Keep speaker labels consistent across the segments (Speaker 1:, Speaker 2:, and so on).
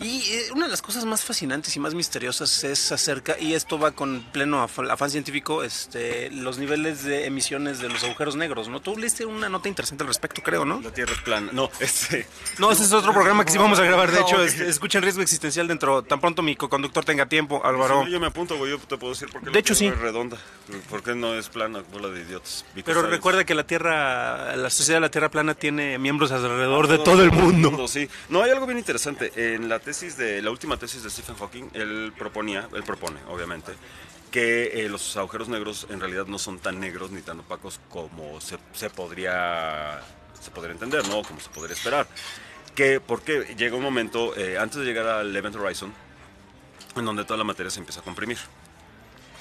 Speaker 1: Y eh, una de las cosas más fascinantes y más misteriosas es acerca, y esto va con pleno af- afán científico, este, los niveles de emisiones de los agujeros negros, ¿no? Tú leíste una nota interesante al respecto, creo, ¿no?
Speaker 2: La Tierra es plana. No, este.
Speaker 1: No, ese es otro programa que sí vamos a grabar, de
Speaker 2: No,
Speaker 1: hecho,
Speaker 2: ok.
Speaker 1: este, escuchen Riesgo Existencial dentro, tan pronto mi coconductor tenga tiempo, Álvaro.
Speaker 2: No, yo me apunto, güey. Yo te puedo decir por qué
Speaker 1: De
Speaker 2: la
Speaker 1: hecho,
Speaker 2: Tierra
Speaker 1: sí.
Speaker 2: es redonda. ¿Por qué no es plana? Bola de idiotas.
Speaker 1: Pero
Speaker 2: science.
Speaker 1: recuerda que la Tierra, la Sociedad de la Tierra Plana tiene miembros alrededor de todo el mundo.
Speaker 2: Sí. No, hay algo bien interesante. En la tesis la última tesis de Stephen Hawking, él proponía, él propone, obviamente, que eh, los agujeros negros en realidad no son tan negros ni tan opacos como se, se podría se podría entender, ¿no? Como se podría esperar. Que porque llega un momento eh, antes de llegar al Event Horizon en donde toda la materia se empieza a comprimir.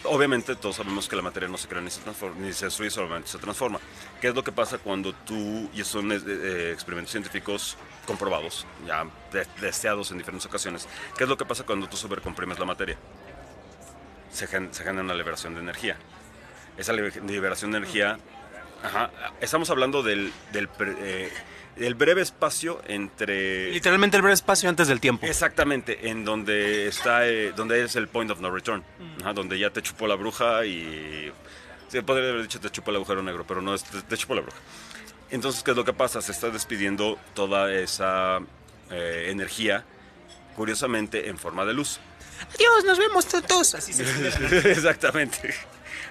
Speaker 2: Obviamente todos sabemos que la materia no se crea ni se, transforma, ni se destruye, solamente se transforma. ¿Qué es lo que pasa cuando tú, y son eh, eh, experimentos científicos comprobados, ya de- deseados en diferentes ocasiones, qué es lo que pasa cuando tú sobrecomprimes la materia? Se, gen- se genera una liberación de energía. Esa libe- liberación de energía, ajá, estamos hablando del, eh, del breve espacio entre...
Speaker 1: Literalmente el breve espacio antes del tiempo.
Speaker 2: Exactamente, en donde está, eh, donde es el point of no return, Ajá, donde ya te chupó la bruja y se podría haber dicho te chupó el agujero negro, pero no te, te chupó la bruja. Entonces, ¿qué es lo que pasa? Se está despidiendo toda esa eh, energía, curiosamente, en forma de luz.
Speaker 1: Adiós, nos vemos todos. Así se
Speaker 2: Exactamente.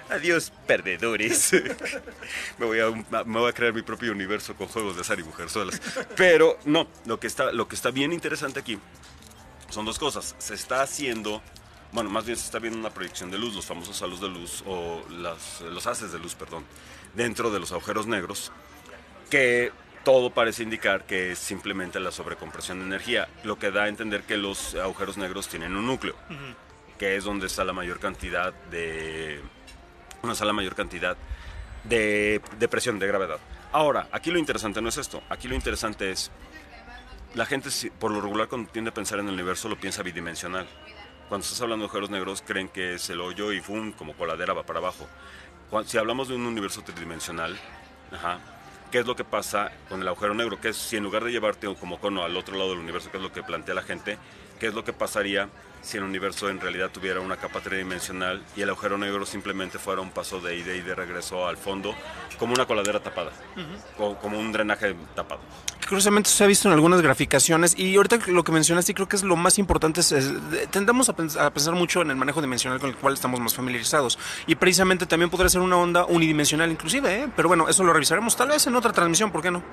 Speaker 2: Adiós, perdedores. me, voy a, me voy a crear mi propio universo con juegos de azar y mujerzuelas. Pero no, lo que está, lo que está bien interesante aquí son dos cosas. Se está haciendo, bueno, más bien se está viendo una proyección de luz, los famosos halos de luz o las- los haces de luz, perdón, dentro de los agujeros negros, que todo parece indicar que es simplemente la sobrecompresión de energía, lo que da a entender que los agujeros negros tienen un núcleo, que es donde está la mayor cantidad de, donde está la mayor cantidad de, presión, de gravedad. Ahora, aquí lo interesante no es esto, aquí lo interesante es la gente por lo regular cuando tiende a pensar en el universo lo piensa bidimensional. Cuando estás hablando de agujeros negros creen que es el hoyo y ¡fum! como coladera va para abajo. Cuan- si hablamos de un universo tridimensional, ajá, ¿qué es lo que pasa con el agujero negro? Que es si en lugar de llevarte como cono al otro lado del universo, que es lo que plantea la gente, ¿qué es lo que pasaría si el universo en realidad tuviera una capa tridimensional y el agujero negro simplemente fuera un paso de ida y de regreso al fondo, como una coladera tapada, o como un drenaje tapado?
Speaker 1: Curiosamente se ha visto en algunas graficaciones y ahorita lo que mencionaste creo que es lo más importante es, es- de- tendemos a, pens- a pensar mucho en el manejo dimensional con el cual estamos más familiarizados y precisamente también podría ser una onda unidimensional inclusive, ¿eh? pero bueno, eso lo revisaremos tal vez en otra transmisión, ¿por qué no?